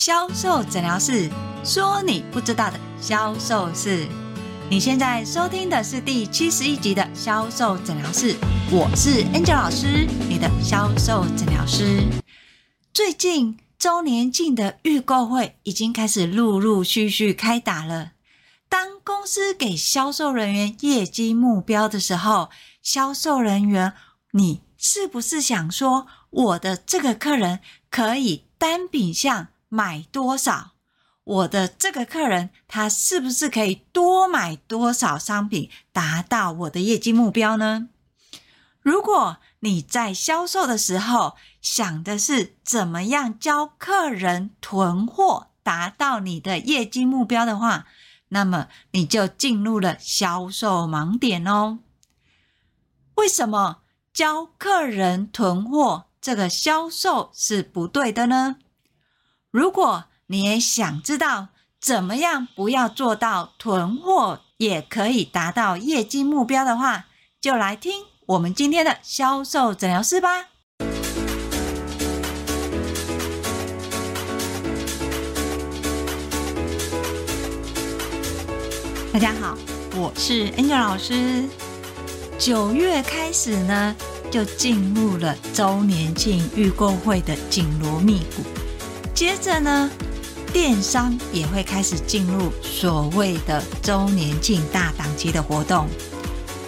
销售诊疗室说：“你不知道的销售事。”你现在收听的是第七十一集的销售诊疗室，我是 Angel 老师，你的销售诊疗师。最近周年庆的预购会已经开始陆陆续续开打了。当公司给销售人员业绩目标的时候，销售人员，你是不是想说，我的这个客人可以单品项买多少？我的这个客人，他是不是可以多买多少商品，达到我的业绩目标呢？如果你在销售的时候想的是怎么样教客人囤货，达到你的业绩目标的话，那么你就进入了销售盲点哦。为什么教客人囤货这个销售是不对的呢？如果你也想知道怎么样不要做到囤货也可以达到业绩目标的话，就来听我们今天的销售诊疗室吧。大家好，我是 Angel 老师。九月开始呢，就进入了周年庆预购会的紧锣密鼓，接着呢。电商也会开始进入所谓的周年庆大档期的活动。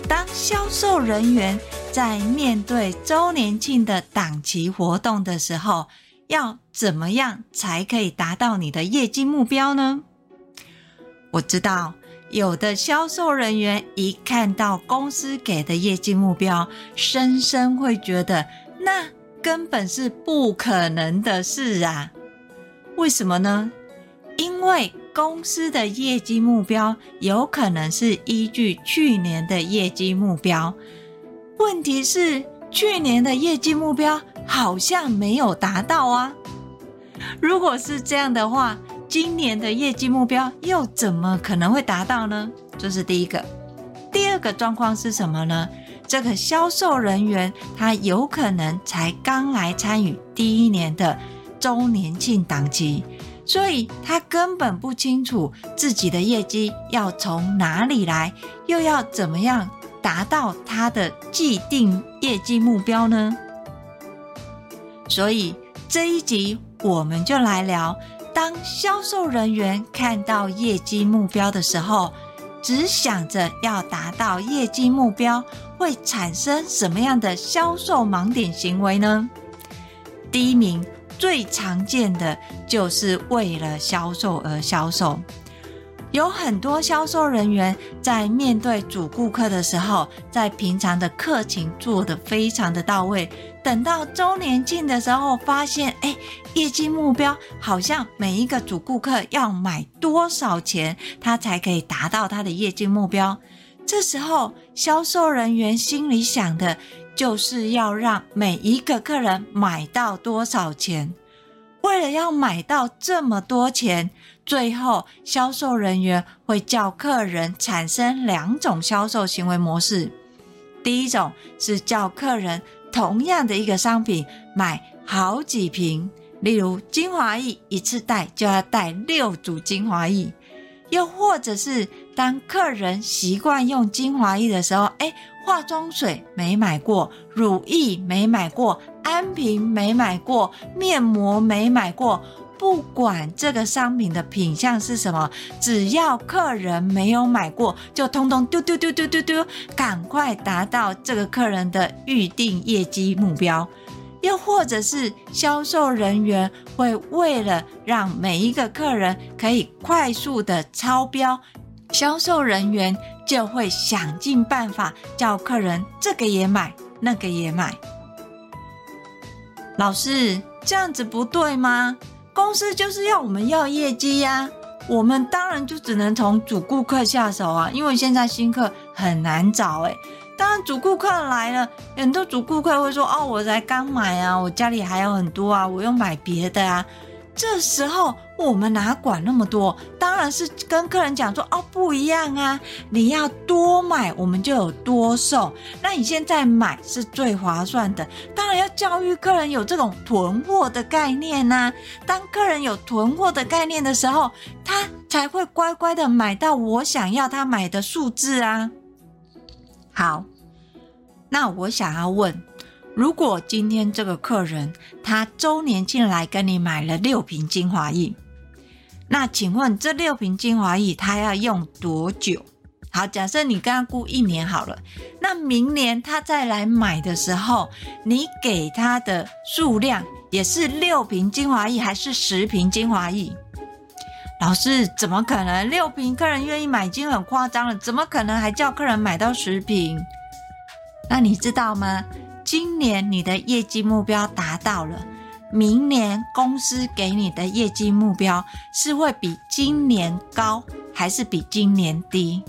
当销售人员在面对周年庆的档期活动的时候，要怎么样才可以达到你的业绩目标呢？我知道有的销售人员一看到公司给的业绩目标，深深会觉得那根本是不可能的事啊。为什么呢？因为公司的业绩目标有可能是依据去年的业绩目标，问题是去年的业绩目标好像没有达到啊。如果是这样的话，今年的业绩目标又怎么可能会达到呢？这是第一个。第二个状况是什么呢？这个销售人员他有可能才刚来参与第一年的周年庆档期，所以他根本不清楚自己的业绩要从哪里来，又要怎么样达到他的既定业绩目标呢？所以这一集我们就来聊，当销售人员看到业绩目标的时候，只想着要达到业绩目标，会产生什么样的销售盲点行为呢？第一名。最常见的就是为了销售而销售，有很多销售人员在面对主顾客的时候，在平常的客情做得非常的到位，等到周年庆的时候，发现哎，业绩目标好像每一个主顾客要买多少钱，他才可以达到他的业绩目标。这时候，销售人员心里想的。就是要让每一个客人买到多少钱。为了要买到这么多钱，最后销售人员会叫客人产生两种销售行为模式。第一种是叫客人同样的一个商品买好几瓶，例如精华液一次带就要带六组精华液。又或者是当客人习惯用精华液的时候，哎，化妆水没买过，乳液没买过，安瓶没买过，面膜没买过，不管这个商品的品相是什么，只要客人没有买过，就通通丢丢丢丢丢丢，赶快达到这个客人的预定业绩目标。又或者是销售人员会为了让每一个客人可以快速的超标，销售人员就会想尽办法叫客人这个也买，那个也买。老师，这样子不对吗？公司就是要我们要业绩呀，我们当然就只能从主顾客下手啊，因为现在新客很难找诶。当然，主顾客来了，很多主顾客会说：“哦，我才刚买啊，我家里还有很多啊，我又买别的啊。”这时候我们哪管那么多？当然是跟客人讲说哦，不一样啊！你要多买，我们就有多送。那你现在买是最划算的。当然要教育客人有这种囤货的概念呐。当客人有囤货的概念的时候，他才会乖乖的买到我想要他买的数字啊。好，那我想要问。如果今天这个客人他周年进来跟你买了六瓶精华液，那请问这六瓶精华液他要用多久？好，假设你跟他估一年好了，那明年他再来买的时候，你给他的数量也是六瓶精华液还是十瓶精华液？老师，怎么可能？六瓶客人愿意买已经很夸张了，怎么可能还叫客人买到十瓶？那你知道吗？今年你的业绩目标达到了，明年公司给你的业绩目标是会比今年高，还是比今年低？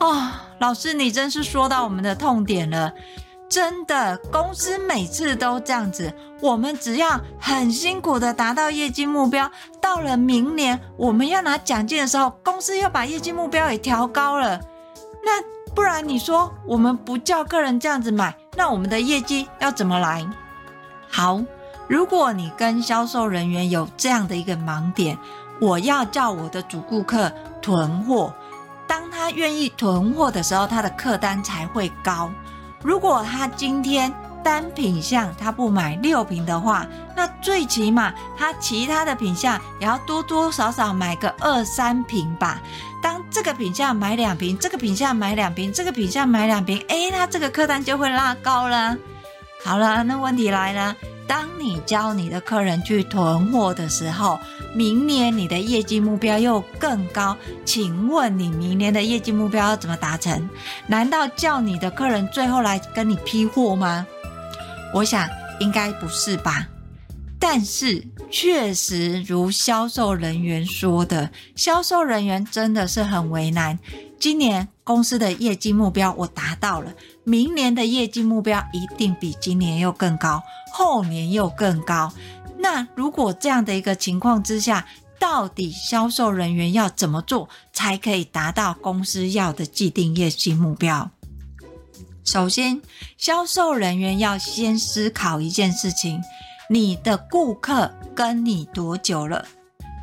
哦，老师，你真是说到我们的痛点了。真的，公司每次都这样子，我们只要很辛苦的达到业绩目标，到了明年我们要拿奖金的时候，公司又把业绩目标也调高了，那。不然你说我们不叫客人这样子买，那我们的业绩要怎么来？好，如果你跟销售人员有这样的一个盲点，我要叫我的主顾客囤货，当他愿意囤货的时候，他的客单才会高。如果他今天单品项他不买六瓶的话，那最起码他其他的品项也要多多少少买个二三瓶吧。当这个品项买两瓶，这个品项买两瓶，这个品项买两瓶，诶，他这个客单就会拉高了。好了，那问题来了，当你教你的客人去囤货的时候，明年你的业绩目标又更高，请问你明年的业绩目标要怎么达成？难道叫你的客人最后来跟你批货吗？我想应该不是吧。但是，确实如销售人员说的，销售人员真的是很为难。今年公司的业绩目标我达到了，明年的业绩目标一定比今年又更高，后年又更高。那如果这样的一个情况之下，到底销售人员要怎么做才可以达到公司要的既定业绩目标？首先，销售人员要先思考一件事情。你的顾客跟你多久了？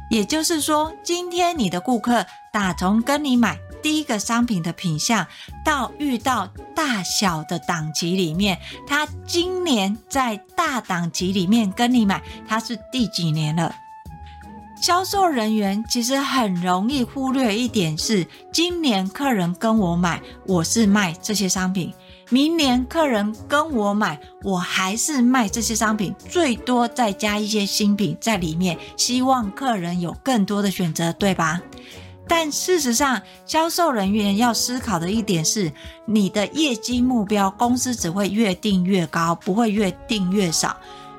也就是说，今天你的顾客打从跟你买第一个商品的品相，到遇到大小的档期里面，他今年在大档期里面跟你买，他是第几年了？销售人员其实很容易忽略一点是，今年客人跟我买，我是卖这些商品。明年客人跟我买，我还是卖这些商品，最多再加一些新品在里面，希望客人有更多的选择，对吧？但事实上，销售人员要思考的一点是，你的业绩目标，公司只会越定越高，不会越定越少。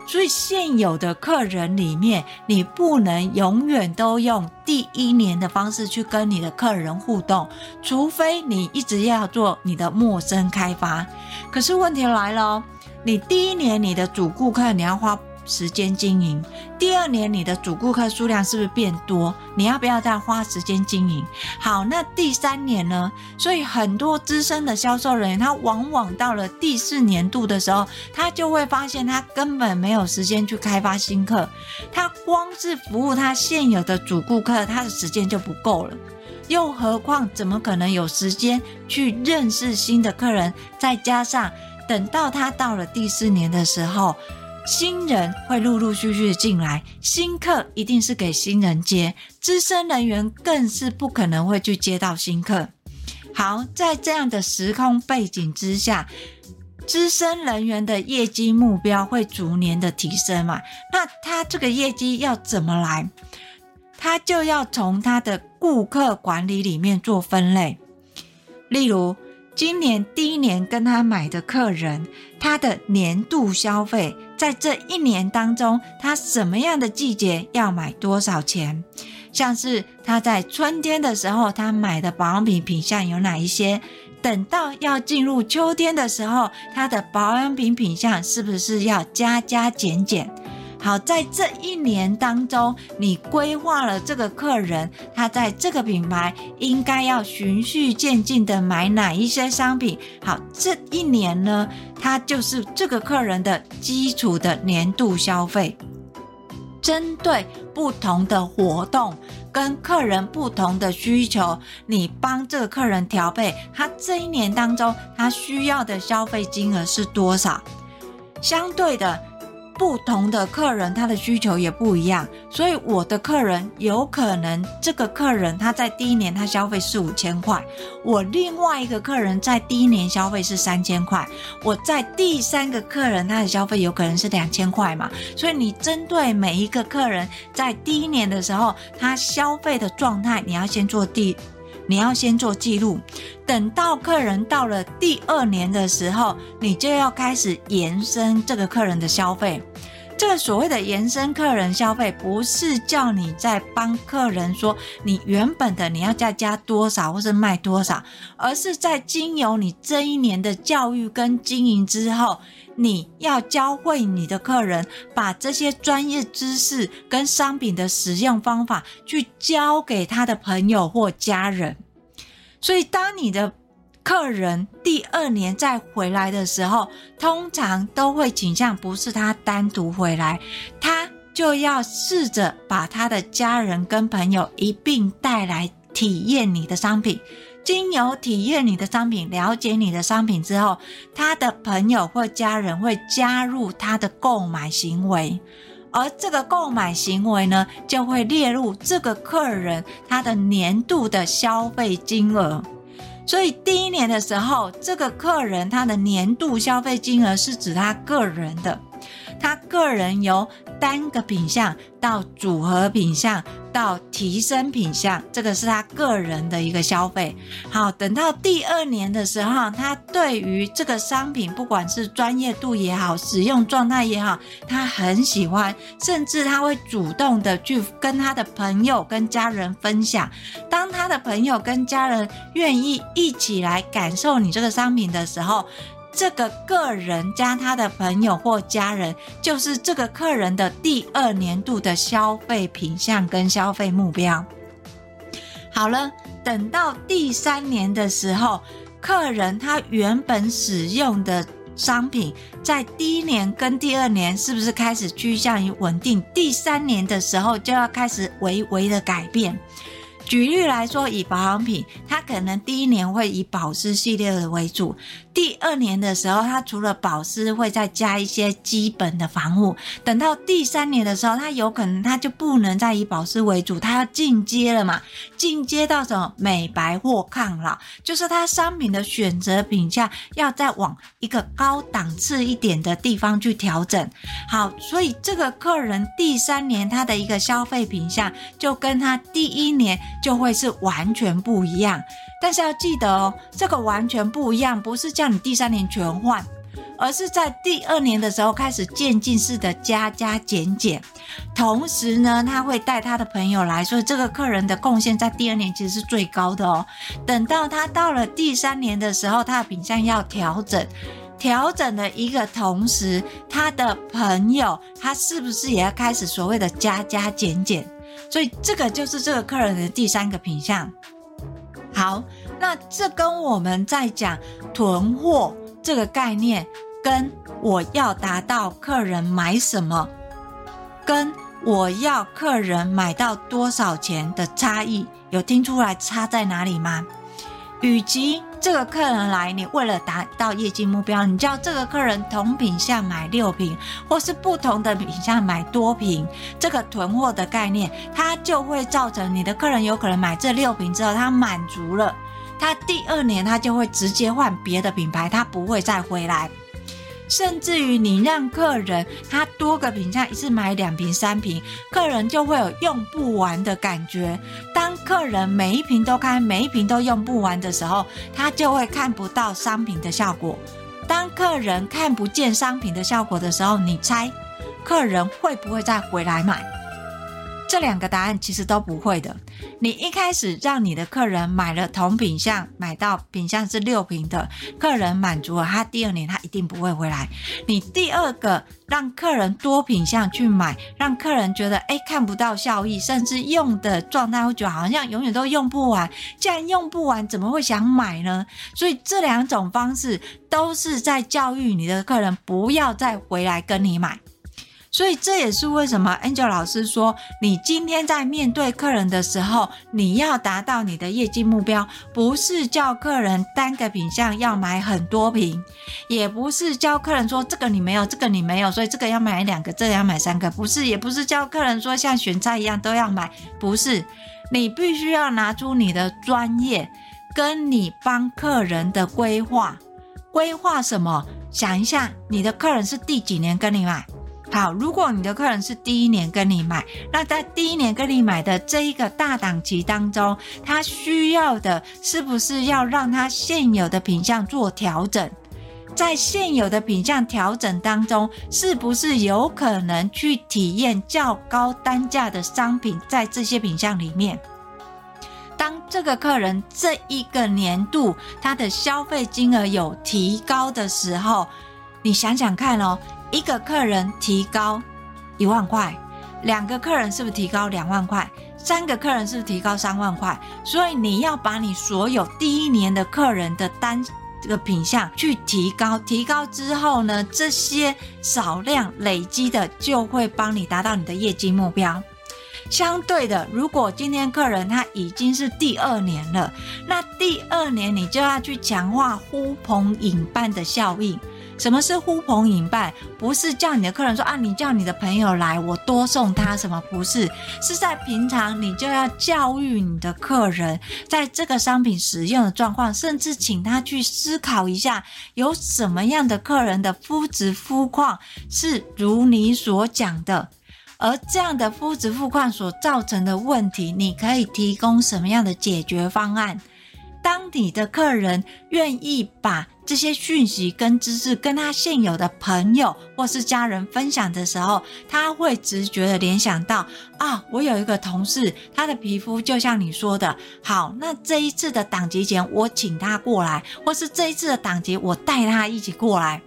所以现有的客人里面，你不能永远都用第一年的方式去跟你的客人互动，除非你一直要做你的陌生开发。可是问题来了，你第一年你的主顾客你要花。时间经营，第二年你的主顾客数量是不是变多？你要不要再花时间经营？好，那第三年呢？所以很多资深的销售人员，他往往到了第四年度的时候，他就会发现他根本没有时间去开发新客，他光是服务他现有的主顾客，他的时间就不够了，又何况怎么可能有时间去认识新的客人？再加上等到他到了第四年的时候。新人会陆陆续续进来，新客一定是给新人接，资深人员更是不可能会去接到新客。好，在这样的时空背景之下，资深人员的业绩目标会逐年的提升嘛？那他这个业绩要怎么来？他就要从他的顾客管理里面做分类，例如。今年第一年跟他买的客人，他的年度消费在这一年当中，他什么样的季节要买多少钱？像是他在春天的时候，他买的保养品品相有哪一些？等到要进入秋天的时候，他的保养品品相是不是要加加减减？好，在这一年当中，你规划了这个客人，他在这个品牌应该要循序渐进的买哪一些商品。好，这一年呢，它就是这个客人的基础的年度消费。针对不同的活动跟客人不同的需求，你帮这个客人调配，他这一年当中他需要的消费金额是多少？相对的，不同的客人他的需求也不一样，所以我的客人有可能这个客人他在第一年他消费四五千块，我另外一个客人在第一年消费是三千块，我在第三个客人他的消费有可能是两千块嘛，所以你针对每一个客人在第一年的时候他消费的状态，你要先做第。你要先做记录，等到客人到了第二年的时候，你就要开始延伸这个客人的消费。这个所谓的延伸客人消费，不是叫你在帮客人说你原本的你要再加多少或是卖多少，而是在经由你这一年的教育跟经营之后。你要教会你的客人把这些专业知识跟商品的使用方法去教给他的朋友或家人。所以，当你的客人第二年再回来的时候，通常都会倾向不是他单独回来，他就要试着把他的家人跟朋友一并带来体验你的商品。经由体验你的商品，了解你的商品之后，他的朋友或家人会加入他的购买行为，而这个购买行为呢，就会列入这个客人他的年度的消费金额。所以第一年的时候，这个客人他的年度消费金额是指他个人的，他个人由单个品相到组合品相。到提升品相，这个是他个人的一个消费。好，等到第二年的时候，他对于这个商品，不管是专业度也好，使用状态也好，他很喜欢，甚至他会主动的去跟他的朋友、跟家人分享。当他的朋友跟家人愿意一起来感受你这个商品的时候，这个个人加他的朋友或家人，就是这个客人的第二年度的消费品项跟消费目标。好了，等到第三年的时候，客人他原本使用的商品，在第一年跟第二年是不是开始趋向于稳定？第三年的时候就要开始微微的改变。举例来说，以保养品，它可能第一年会以保湿系列的为主，第二年的时候，它除了保湿，会再加一些基本的防护。等到第三年的时候，它有可能它就不能再以保湿为主，它要进阶了嘛？进阶到什么？美白或抗老，就是它商品的选择品项要再往一个高档次一点的地方去调整。好，所以这个客人第三年他的一个消费品项就跟他第一年。就会是完全不一样，但是要记得哦，这个完全不一样，不是叫你第三年全换，而是在第二年的时候开始渐进式的加加减减。同时呢，他会带他的朋友来，所以这个客人的贡献在第二年其实是最高的哦。等到他到了第三年的时候，他的品相要调整，调整的一个同时，他的朋友他是不是也要开始所谓的加加减减？所以这个就是这个客人的第三个品相。好，那这跟我们在讲囤货这个概念，跟我要达到客人买什么，跟我要客人买到多少钱的差异，有听出来差在哪里吗？以及这个客人来，你为了达到业绩目标，你叫这个客人同品项买六瓶，或是不同的品项买多瓶，这个囤货的概念，它就会造成你的客人有可能买这六瓶之后，他满足了，他第二年他就会直接换别的品牌，他不会再回来。甚至于你让客人他多个品项一次买两瓶三瓶，客人就会有用不完的感觉。当客人每一瓶都开，每一瓶都用不完的时候，他就会看不到商品的效果。当客人看不见商品的效果的时候，你猜客人会不会再回来买？这两个答案其实都不会的。你一开始让你的客人买了同品项，买到品项是六瓶的，客人满足了，他第二年他一定不会回来。你第二个让客人多品项去买，让客人觉得诶看不到效益，甚至用的状态会觉得好像永远都用不完。既然用不完，怎么会想买呢？所以这两种方式都是在教育你的客人不要再回来跟你买。所以这也是为什么 Angel 老师说，你今天在面对客人的时候，你要达到你的业绩目标，不是叫客人单个品项要买很多瓶，也不是教客人说这个你没有，这个你没有，所以这个要买两个，这个要买三个，不是，也不是教客人说像选菜一样都要买，不是，你必须要拿出你的专业，跟你帮客人的规划，规划什么？想一下，你的客人是第几年跟你买？好，如果你的客人是第一年跟你买，那在第一年跟你买的这一个大档期当中，他需要的是不是要让他现有的品项做调整？在现有的品项调整当中，是不是有可能去体验较高单价的商品？在这些品项里面，当这个客人这一个年度他的消费金额有提高的时候，你想想看哦。一个客人提高一万块，两个客人是不是提高两万块？三个客人是不是提高三万块？所以你要把你所有第一年的客人的单这个品项去提高，提高之后呢，这些少量累积的就会帮你达到你的业绩目标。相对的，如果今天客人他已经是第二年了，那第二年你就要去强化呼朋引伴的效应。什么是呼朋引伴？不是叫你的客人说啊，你叫你的朋友来，我多送他什么？不是，是在平常你就要教育你的客人，在这个商品使用的状况，甚至请他去思考一下，有什么样的客人的肤质肤况是如你所讲的，而这样的肤质肤况所造成的问题，你可以提供什么样的解决方案？当你的客人愿意把这些讯息跟知识跟他现有的朋友或是家人分享的时候，他会直觉的联想到啊，我有一个同事，他的皮肤就像你说的好，那这一次的党节前我请他过来，或是这一次的党节我带他一起过来。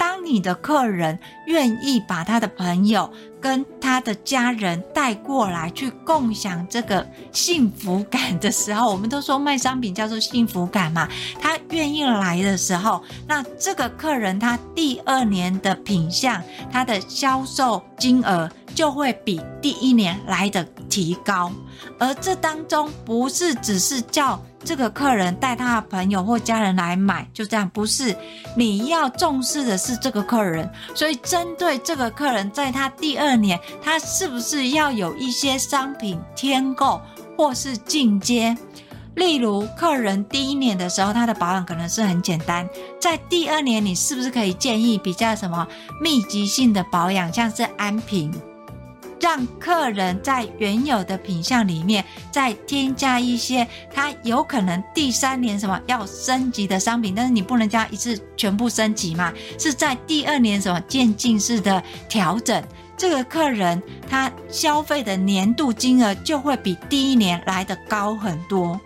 当你的客人愿意把他的朋友跟他的家人带过来去共享这个幸福感的时候，我们都说卖商品叫做幸福感嘛。他愿意来的时候，那这个客人他第二年的品相，他的销售金额就会比第一年来的提高。而这当中不是只是叫。这个客人带他的朋友或家人来买，就这样，不是，你要重视的是这个客人。所以针对这个客人，在他第二年，他是不是要有一些商品添购或是进阶？例如，客人第一年的时候，他的保养可能是很简单，在第二年，你是不是可以建议比较什么密集性的保养，像是安瓶？让客人在原有的品相里面再添加一些，他有可能第三年什么要升级的商品，但是你不能加一次全部升级嘛，是在第二年什么渐进式的调整，这个客人他消费的年度金额就会比第一年来得高很多。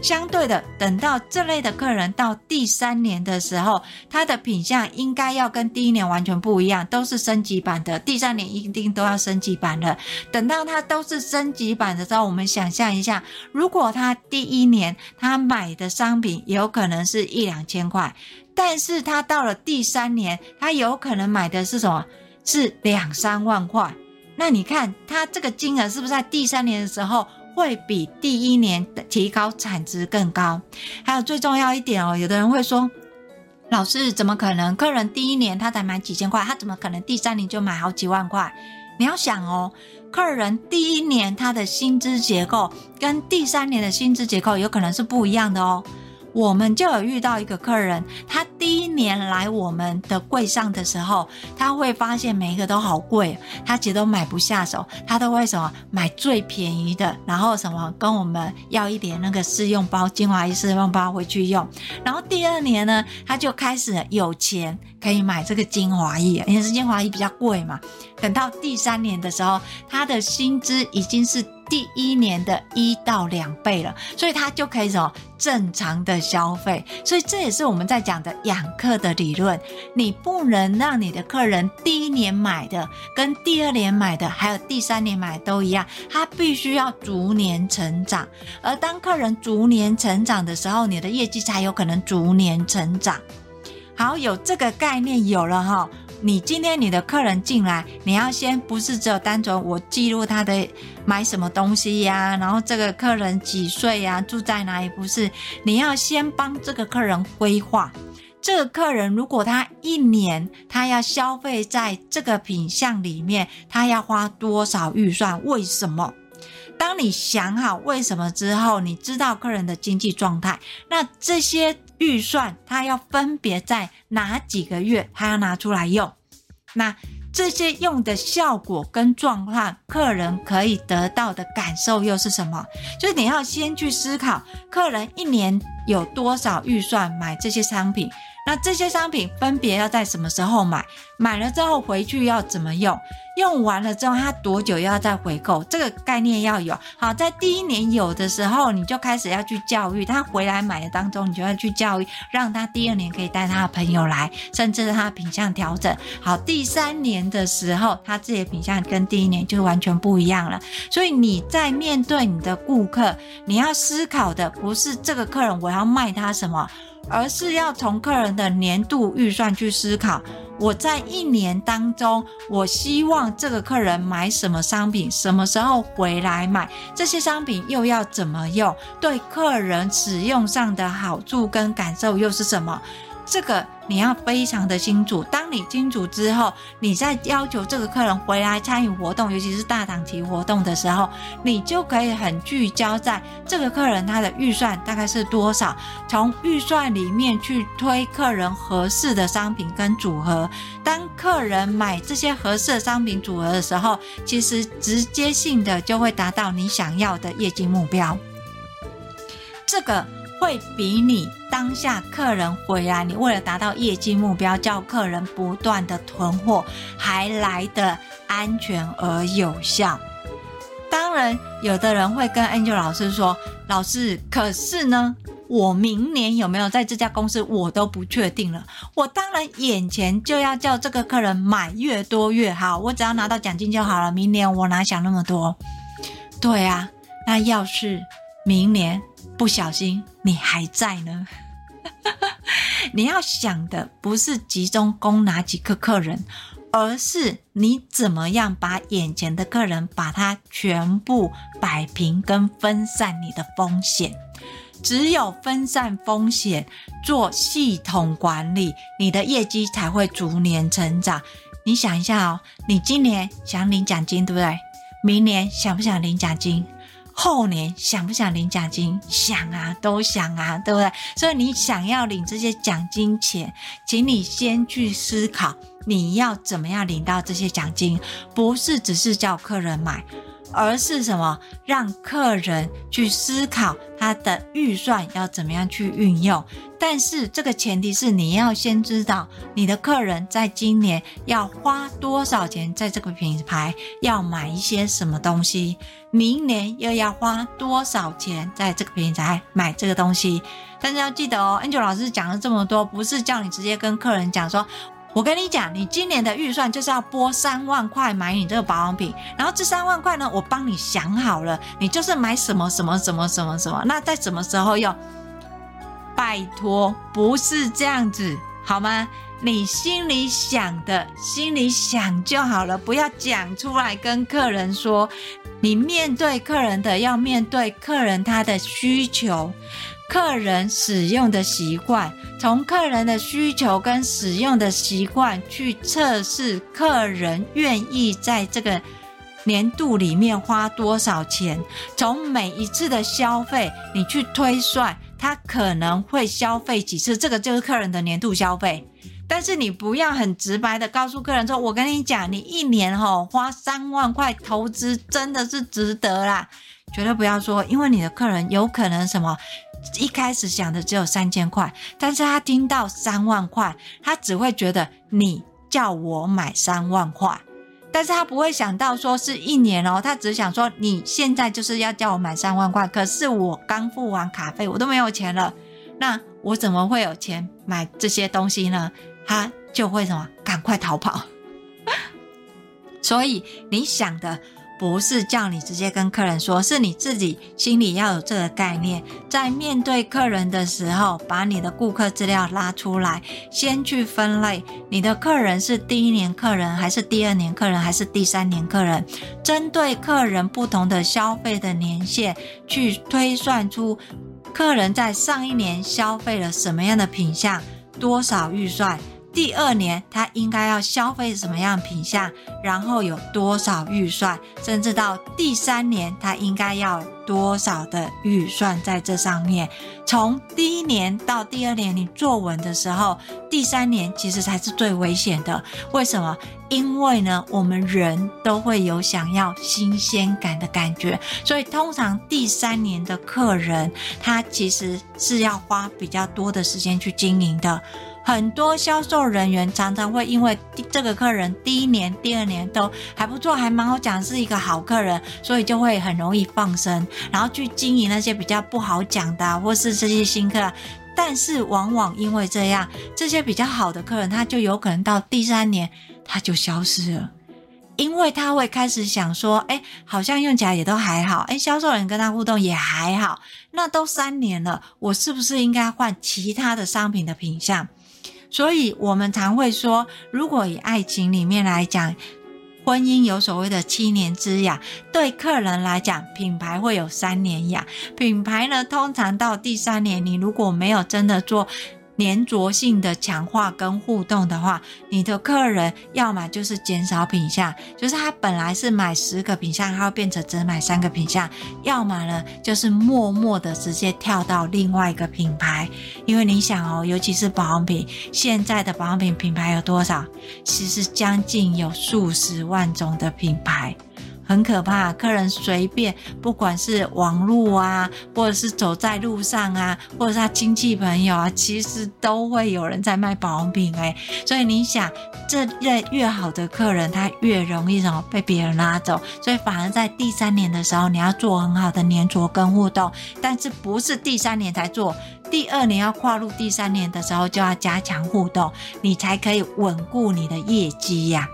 相对的，等到这类的客人到第三年的时候，他的品相应该要跟第一年完全不一样，都是升级版的。第三年一定都要升级版的。等到他都是升级版的时候，我们想象一下，如果他第一年他买的商品有可能是一两千块，但是他到了第三年，他有可能买的是什么？是两三万块。那你看他这个金额是不是在第三年的时候？会比第一年的提高产值更高，还有最重要一点哦，有的人会说，老师怎么可能？客人第一年他才买几千块，他怎么可能第三年就买好几万块？你要想哦，客人第一年他的薪资结构跟第三年的薪资结构有可能是不一样的哦。我们就有遇到一个客人，他第一年来我们的柜上的时候，他会发现每一个都好贵，他其实都买不下手，他都会什么买最便宜的，然后什么跟我们要一点那个试用包，精华液试用包回去用。然后第二年呢，他就开始有钱可以买这个精华液，因为是精华液比较贵嘛。等到第三年的时候，他的薪资已经是。第一年的一到两倍了，所以他就可以什么正常的消费，所以这也是我们在讲的养客的理论。你不能让你的客人第一年买的跟第二年买的，还有第三年买的都一样，他必须要逐年成长。而当客人逐年成长的时候，你的业绩才有可能逐年成长。好，有这个概念有了哈。你今天你的客人进来，你要先不是只有单纯我记录他的买什么东西呀，然后这个客人几岁呀，住在哪里？不是，你要先帮这个客人规划。这个客人如果他一年他要消费在这个品项里面，他要花多少预算？为什么？当你想好为什么之后，你知道客人的经济状态，那这些。预算他要分别在哪几个月，他要拿出来用。那这些用的效果跟状况，客人可以得到的感受又是什么？就是你要先去思考，客人一年有多少预算买这些商品。那这些商品分别要在什么时候买？买了之后回去要怎么用？用完了之后他多久要再回购？这个概念要有。好，在第一年有的时候，你就开始要去教育他回来买的当中，你就要去教育，让他第二年可以带他的朋友来，甚至是他的品相调整。好，第三年的时候，他自己的品相跟第一年就完全不一样了。所以你在面对你的顾客，你要思考的不是这个客人我要卖他什么。而是要从客人的年度预算去思考，我在一年当中，我希望这个客人买什么商品，什么时候回来买，这些商品又要怎么用，对客人使用上的好处跟感受又是什么？这个你要非常的清楚。当你清楚之后，你再要求这个客人回来参与活动，尤其是大档期活动的时候，你就可以很聚焦在这个客人他的预算大概是多少，从预算里面去推客人合适的商品跟组合。当客人买这些合适的商品组合的时候，其实直接性的就会达到你想要的业绩目标。这个。会比你当下客人回来，你为了达到业绩目标，叫客人不断的囤货，还来得安全而有效。当然，有的人会跟 Angel 老师说：“老师，可是呢，我明年有没有在这家公司，我都不确定了。我当然眼前就要叫这个客人买越多越好，我只要拿到奖金就好了。明年我哪想那么多？对啊，那要是明年……不小心，你还在呢。你要想的不是集中攻哪几个客人，而是你怎么样把眼前的客人把它全部摆平跟分散你的风险。只有分散风险，做系统管理，你的业绩才会逐年成长。你想一下哦，你今年想领奖金，对不对？明年想不想领奖金？后年想不想领奖金？想啊，都想啊，对不对？所以你想要领这些奖金钱，请你先去思考你要怎么样领到这些奖金，不是只是叫客人买。而是什么？让客人去思考他的预算要怎么样去运用。但是这个前提是你要先知道你的客人在今年要花多少钱在这个品牌，要买一些什么东西，明年又要花多少钱在这个品牌买这个东西。但是要记得哦，Angel 老师讲了这么多，不是叫你直接跟客人讲说。我跟你讲，你今年的预算就是要拨三万块买你这个保养品，然后这三万块呢，我帮你想好了，你就是买什么什么什么什么什么，那在什么时候用？拜托，不是这样子，好吗？你心里想的，心里想就好了，不要讲出来跟客人说。你面对客人的，要面对客人他的需求。客人使用的习惯，从客人的需求跟使用的习惯去测试客人愿意在这个年度里面花多少钱。从每一次的消费，你去推算他可能会消费几次，这个就是客人的年度消费。但是你不要很直白的告诉客人说：“我跟你讲，你一年吼花三万块投资真的是值得啦。”绝对不要说，因为你的客人有可能什么，一开始想的只有三千块，但是他听到三万块，他只会觉得你叫我买三万块，但是他不会想到说是一年哦，他只想说你现在就是要叫我买三万块，可是我刚付完卡费，我都没有钱了，那我怎么会有钱买这些东西呢？他就会什么，赶快逃跑。所以你想的不是叫你直接跟客人说，是你自己心里要有这个概念，在面对客人的时候，把你的顾客资料拉出来，先去分类，你的客人是第一年客人，还是第二年客人，还是第三年客人？针对客人不同的消费的年限，去推算出客人在上一年消费了什么样的品项，多少预算。第二年他应该要消费什么样品项，然后有多少预算，甚至到第三年他应该要多少的预算在这上面。从第一年到第二年你做稳的时候，第三年其实才是最危险的。为什么？因为呢，我们人都会有想要新鲜感的感觉，所以通常第三年的客人他其实是要花比较多的时间去经营的。很多销售人员常常会因为这个客人第一年、第二年都还不错，还蛮好讲，是一个好客人，所以就会很容易放生，然后去经营那些比较不好讲的，或是这些新客。但是往往因为这样，这些比较好的客人，他就有可能到第三年他就消失了，因为他会开始想说，哎，好像用起来也都还好，哎，销售人跟他互动也还好，那都三年了，我是不是应该换其他的商品的品项？所以，我们常会说，如果以爱情里面来讲，婚姻有所谓的七年之痒，对客人来讲，品牌会有三年痒。品牌呢，通常到第三年，你如果没有真的做。黏着性的强化跟互动的话，你的客人要么就是减少品项，就是他本来是买十个品项，他会变成只买三个品项；要么呢，就是默默的直接跳到另外一个品牌。因为你想哦，尤其是保养品，现在的保养品品牌有多少？其实将近有数十万种的品牌。很可怕，客人随便，不管是网络啊，或者是走在路上啊，或者是他亲戚朋友啊，其实都会有人在卖保养品哎。所以你想，这越越好的客人，他越容易什么被别人拉走。所以反而在第三年的时候，你要做很好的粘着跟互动，但是不是第三年才做，第二年要跨入第三年的时候就要加强互动，你才可以稳固你的业绩呀。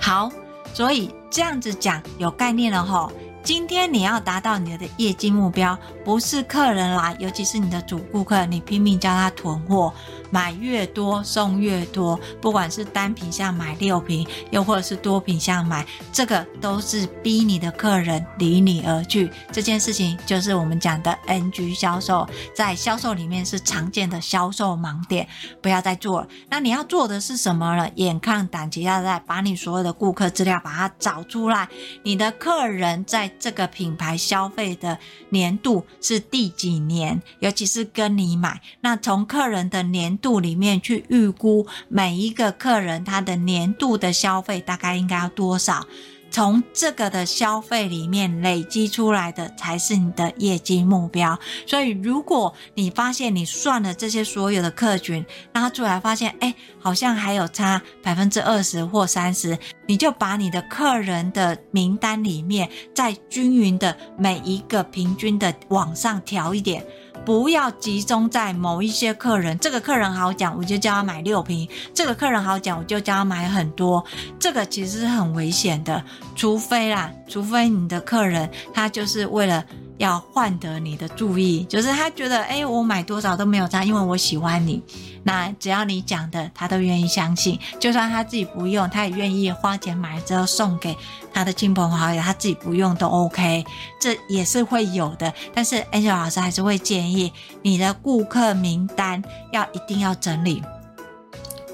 好。所以这样子讲有概念了吼。今天你要达到你的业绩目标，不是客人来，尤其是你的主顾客，你拼命叫他囤货，买越多送越多，不管是单品项买六瓶，又或者是多品项买，这个都是逼你的客人离你而去。这件事情就是我们讲的 NG 销售，在销售里面是常见的销售盲点，不要再做了。那你要做的是什么呢？眼看胆急要在把你所有的顾客资料把它找出来，你的客人在。这个品牌消费的年度是第几年？尤其是跟你买，那从客人的年度里面去预估每一个客人他的年度的消费大概应该要多少？从这个的消费里面累积出来的才是你的业绩目标。所以，如果你发现你算了这些所有的客群，拉出来发现，哎，好像还有差百分之二十或三十，你就把你的客人的名单里面再均匀的每一个平均的往上调一点。不要集中在某一些客人，这个客人好讲，我就叫他买六瓶；这个客人好讲，我就叫他买很多。这个其实是很危险的，除非啦，除非你的客人他就是为了。要换得你的注意，就是他觉得，哎，我买多少都没有差，因为我喜欢你。那只要你讲的，他都愿意相信。就算他自己不用，他也愿意花钱买之后送给他的亲朋好友，他自己不用都 OK，这也是会有的。但是 Angel 老师还是会建议你的顾客名单要一定要整理，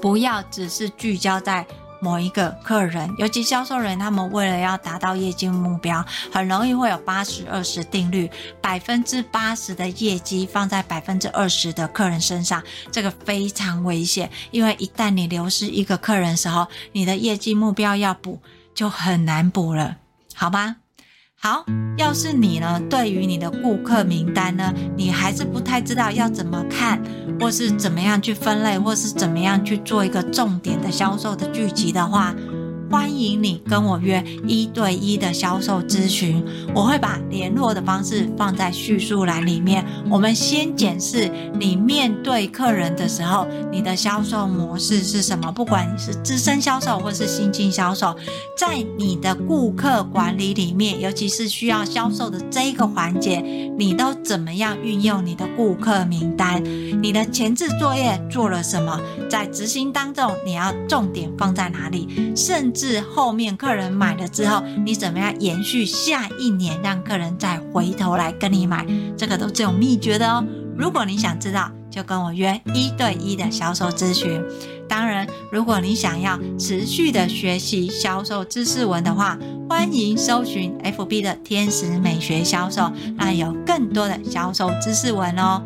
不要只是聚焦在。某一个客人，尤其销售人，他们为了要达到业绩目标，很容易会有八十二十定律，百分之八十的业绩放在百分之二十的客人身上，这个非常危险，因为一旦你流失一个客人的时候，你的业绩目标要补就很难补了，好吗？好，要是你呢，对于你的顾客名单呢，你还是不太知道要怎么看，或是怎么样去分类，或是怎么样去做一个重点的销售的聚集的话。欢迎你跟我约一对一的销售咨询，我会把联络的方式放在叙述栏里面。我们先检视你面对客人的时候，你的销售模式是什么？不管你是资深销售或是新进销售，在你的顾客管理里面，尤其是需要销售的这一个环节，你都怎么样运用你的顾客名单？你的前置作业做了什么？在执行当中，你要重点放在哪里？甚至是后面客人买了之后，你怎么样延续下一年，让客人再回头来跟你买？这个都是有秘诀的哦。如果你想知道，就跟我约一对一的销售咨询。当然，如果你想要持续的学习销售知识文的话，欢迎搜寻 FB 的天使美学销售，那有更多的销售知识文哦。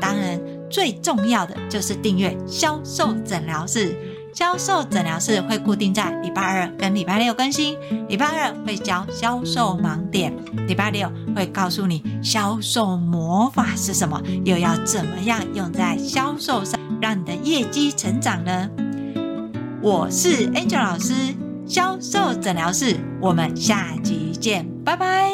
当然，最重要的就是订阅销售诊疗室。销售诊疗室会固定在礼拜二跟礼拜六更新。礼拜二会教销售盲点，礼拜六会告诉你销售魔法是什么，又要怎么样用在销售上，让你的业绩成长呢？我是 Angel 老师，销售诊疗室，我们下集见，拜拜。